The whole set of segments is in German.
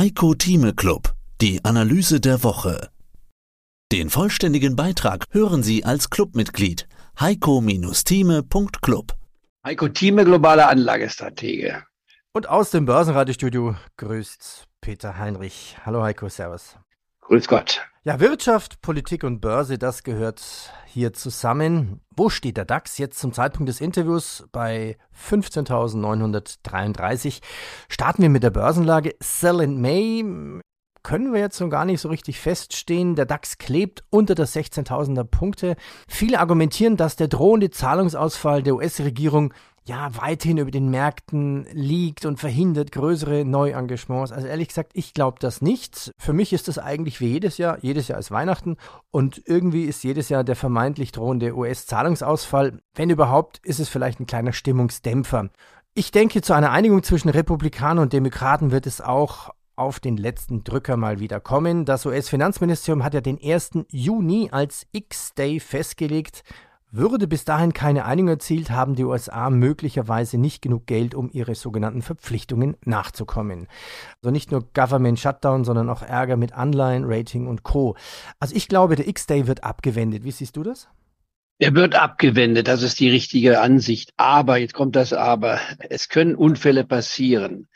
Heiko Thieme Club, die Analyse der Woche. Den vollständigen Beitrag hören Sie als Clubmitglied heiko-thieme.club. Heiko Thieme, globale Anlagestratege. Und aus dem Börsenradiostudio grüßt Peter Heinrich. Hallo Heiko, Servus. Grüß Gott. Ja, Wirtschaft, Politik und Börse, das gehört hier zusammen. Wo steht der DAX jetzt zum Zeitpunkt des Interviews? Bei 15.933. Starten wir mit der Börsenlage. Sell in May können wir jetzt noch gar nicht so richtig feststehen. Der DAX klebt unter der 16.000er Punkte. Viele argumentieren, dass der drohende Zahlungsausfall der US-Regierung ja weithin über den Märkten liegt und verhindert größere Neuengagements. Also ehrlich gesagt, ich glaube das nicht. Für mich ist das eigentlich wie jedes Jahr. Jedes Jahr ist Weihnachten und irgendwie ist jedes Jahr der vermeintlich drohende US-Zahlungsausfall. Wenn überhaupt, ist es vielleicht ein kleiner Stimmungsdämpfer. Ich denke, zu einer Einigung zwischen Republikanern und Demokraten wird es auch auf den letzten Drücker mal wieder kommen. Das US-Finanzministerium hat ja den 1. Juni als X-Day festgelegt. Würde bis dahin keine Einigung erzielt, haben die USA möglicherweise nicht genug Geld, um ihre sogenannten Verpflichtungen nachzukommen. Also nicht nur Government Shutdown, sondern auch Ärger mit Anleihen, Rating und Co. Also ich glaube, der X-Day wird abgewendet. Wie siehst du das? Er wird abgewendet, das ist die richtige Ansicht. Aber, jetzt kommt das Aber, es können Unfälle passieren.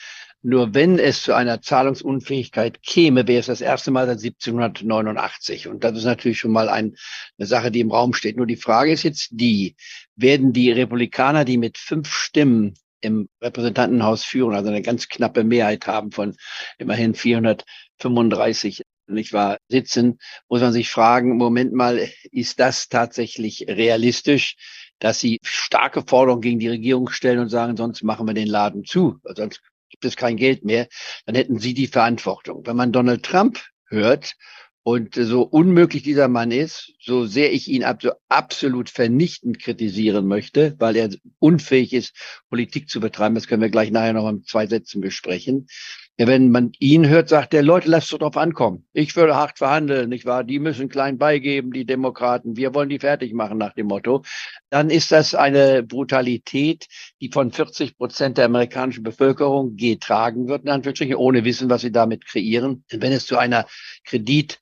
Nur wenn es zu einer Zahlungsunfähigkeit käme, wäre es das erste Mal seit 1789. Und das ist natürlich schon mal ein, eine Sache, die im Raum steht. Nur die Frage ist jetzt die, werden die Republikaner, die mit fünf Stimmen im Repräsentantenhaus führen, also eine ganz knappe Mehrheit haben von immerhin 435 nicht wahr, sitzen, muss man sich fragen, Moment mal, ist das tatsächlich realistisch, dass sie starke Forderungen gegen die Regierung stellen und sagen, sonst machen wir den Laden zu, sonst gibt es kein Geld mehr, dann hätten Sie die Verantwortung. Wenn man Donald Trump hört und so unmöglich dieser Mann ist, so sehr ich ihn ab, so absolut vernichtend kritisieren möchte, weil er unfähig ist, Politik zu betreiben, das können wir gleich nachher noch in zwei Sätzen besprechen, wenn man ihn hört, sagt er, Leute, lasst es drauf ankommen. Ich würde hart verhandeln, nicht wahr? Die müssen klein beigeben, die Demokraten. Wir wollen die fertig machen nach dem Motto. Dann ist das eine Brutalität, die von 40 Prozent der amerikanischen Bevölkerung getragen wird, in Anführungsstrichen, ohne Wissen, was sie damit kreieren. Wenn es zu einer Kredit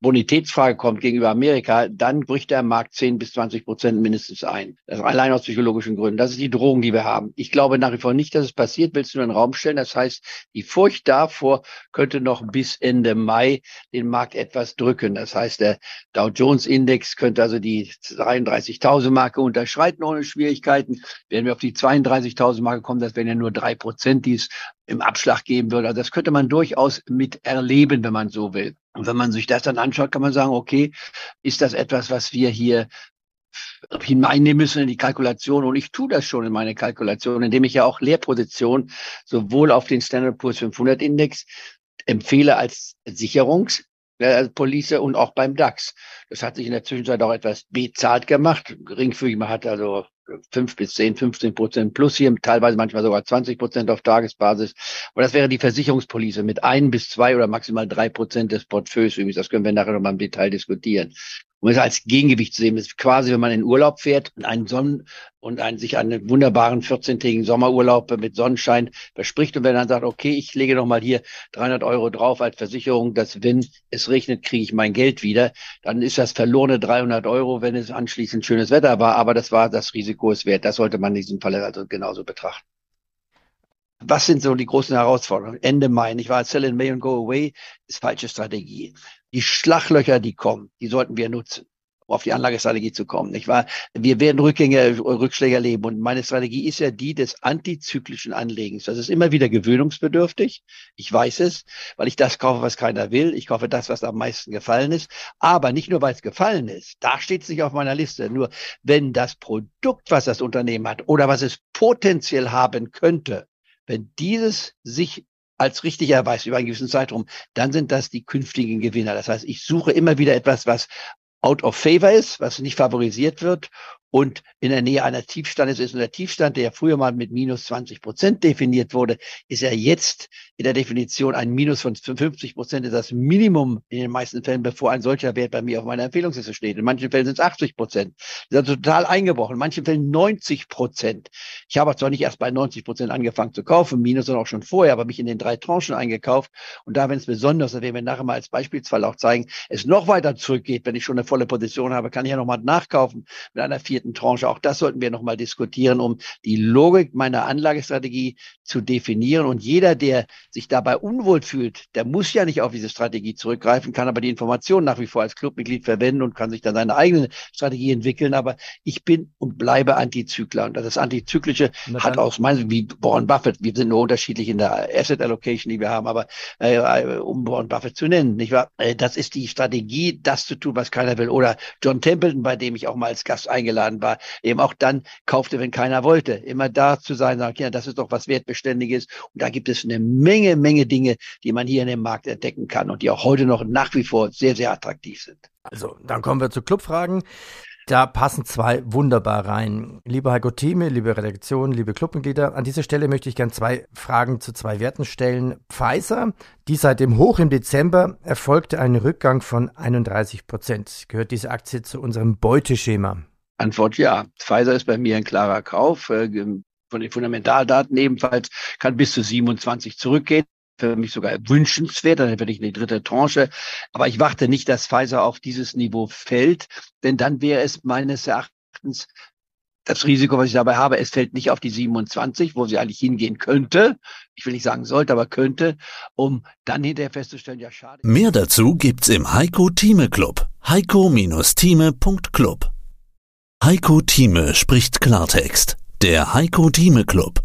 Bonitätsfrage kommt gegenüber Amerika, dann bricht der Markt 10 bis 20 Prozent mindestens ein. Das allein aus psychologischen Gründen. Das ist die Drohung, die wir haben. Ich glaube nach wie vor nicht, dass es passiert. Willst du nur in den Raum stellen? Das heißt, die Furcht davor könnte noch bis Ende Mai den Markt etwas drücken. Das heißt, der Dow Jones Index könnte also die 33.000 Marke unterschreiten ohne Schwierigkeiten. Werden wir auf die 32.000 Marke kommen, das wären ja nur drei Prozent, die es im Abschlag geben würde. Also das könnte man durchaus mit erleben, wenn man so will. Und wenn man sich das dann anschaut, kann man sagen, okay, ist das etwas, was wir hier hineinnehmen müssen in die Kalkulation. Und ich tue das schon in meine Kalkulation, indem ich ja auch Leerposition sowohl auf den Standard Poor's 500 Index empfehle als Sicherungs Police und auch beim DAX. Das hat sich in der Zwischenzeit auch etwas bezahlt gemacht. Geringfügig, man hat also fünf bis zehn, 15 Prozent plus hier, teilweise manchmal sogar 20 Prozent auf Tagesbasis. Aber das wäre die Versicherungspolice mit ein bis zwei oder maximal drei Prozent des Portfolios übrigens. Das können wir nachher noch mal im Detail diskutieren um es als Gegengewicht zu sehen. Das ist quasi, wenn man in Urlaub fährt und einen Sonnen und einen, sich einen wunderbaren 14-tägigen Sommerurlaub mit Sonnenschein verspricht und wenn dann sagt, okay, ich lege noch mal hier 300 Euro drauf als Versicherung, dass wenn es regnet, kriege ich mein Geld wieder, dann ist das verlorene 300 Euro, wenn es anschließend schönes Wetter war, aber das war, das Risiko ist wert. Das sollte man in diesem Fall also genauso betrachten. Was sind so die großen Herausforderungen? Ende Mai, ich war Sell in May and Go Away, ist falsche Strategie die Schlaglöcher, die kommen, die sollten wir nutzen, um auf die Anlagestrategie zu kommen. Nicht wahr? Wir werden Rückgänge, Rückschläge erleben. Und meine Strategie ist ja die des antizyklischen Anlegens. Das ist immer wieder gewöhnungsbedürftig. Ich weiß es, weil ich das kaufe, was keiner will. Ich kaufe das, was am meisten gefallen ist. Aber nicht nur, weil es gefallen ist. Da steht es nicht auf meiner Liste. Nur wenn das Produkt, was das Unternehmen hat oder was es potenziell haben könnte, wenn dieses sich als richtig erweist über einen gewissen Zeitraum, dann sind das die künftigen Gewinner. Das heißt, ich suche immer wieder etwas, was out of favor ist, was nicht favorisiert wird und in der Nähe eines Tiefstandes ist. Und der Tiefstand, der früher mal mit minus 20 Prozent definiert wurde, ist ja jetzt in der Definition ein Minus von 50 Prozent ist das Minimum in den meisten Fällen, bevor ein solcher Wert bei mir auf meiner Empfehlungsliste steht. In manchen Fällen sind es 80 Prozent. Das ist also total eingebrochen. In manchen Fällen 90 Prozent. Ich habe zwar nicht erst bei 90 Prozent angefangen zu kaufen, Minus, sondern auch schon vorher, aber mich in den drei Tranchen eingekauft. Und da, wenn es besonders, das werden wir nachher mal als Beispielsfall auch zeigen, es noch weiter zurückgeht, wenn ich schon eine volle Position habe, kann ich ja nochmal nachkaufen mit einer vierten Tranche. Auch das sollten wir nochmal diskutieren, um die Logik meiner Anlagestrategie zu definieren. Und jeder, der sich dabei unwohl fühlt, der muss ja nicht auf diese Strategie zurückgreifen, kann aber die Informationen nach wie vor als Clubmitglied verwenden und kann sich dann seine eigene Strategie entwickeln. Aber ich bin und bleibe Antizykler. Und das Antizyklische hat aus meinem, wie Warren Buffett, wir sind nur unterschiedlich in der Asset Allocation, die wir haben, aber äh, um Warren Buffett zu nennen, nicht wahr? Äh, das ist die Strategie, das zu tun, was keiner will. Oder John Templeton, bei dem ich auch mal als Gast eingeladen war, eben auch dann kaufte, wenn keiner wollte. Immer da zu sein, sagen, ja, das ist doch was Wertbeständiges. Und da gibt es eine Menge, Menge Dinge, die man hier in dem Markt entdecken kann und die auch heute noch nach wie vor sehr, sehr attraktiv sind. Also, dann kommen wir zu Clubfragen. Da passen zwei wunderbar rein. Lieber Heiko Thieme, liebe Redaktion, liebe Clubmitglieder, an dieser Stelle möchte ich gerne zwei Fragen zu zwei Werten stellen. Pfizer, die seit dem Hoch im Dezember erfolgte ein Rückgang von 31 Prozent. Gehört diese Aktie zu unserem Beuteschema? Antwort ja. Pfizer ist bei mir ein klarer Kauf. Äh, von den Fundamentaldaten ebenfalls kann bis zu 27 zurückgehen für mich sogar wünschenswert, dann werde ich in die dritte Tranche. Aber ich warte nicht, dass Pfizer auf dieses Niveau fällt, denn dann wäre es meines Erachtens das Risiko, was ich dabei habe, es fällt nicht auf die 27, wo sie eigentlich hingehen könnte. Ich will nicht sagen sollte, aber könnte, um dann hinterher festzustellen, ja schade. Mehr dazu gibt's im Heiko Thieme Club. Heiko-Thieme.club. Heiko Thieme spricht Klartext. Der Heiko Thieme Club.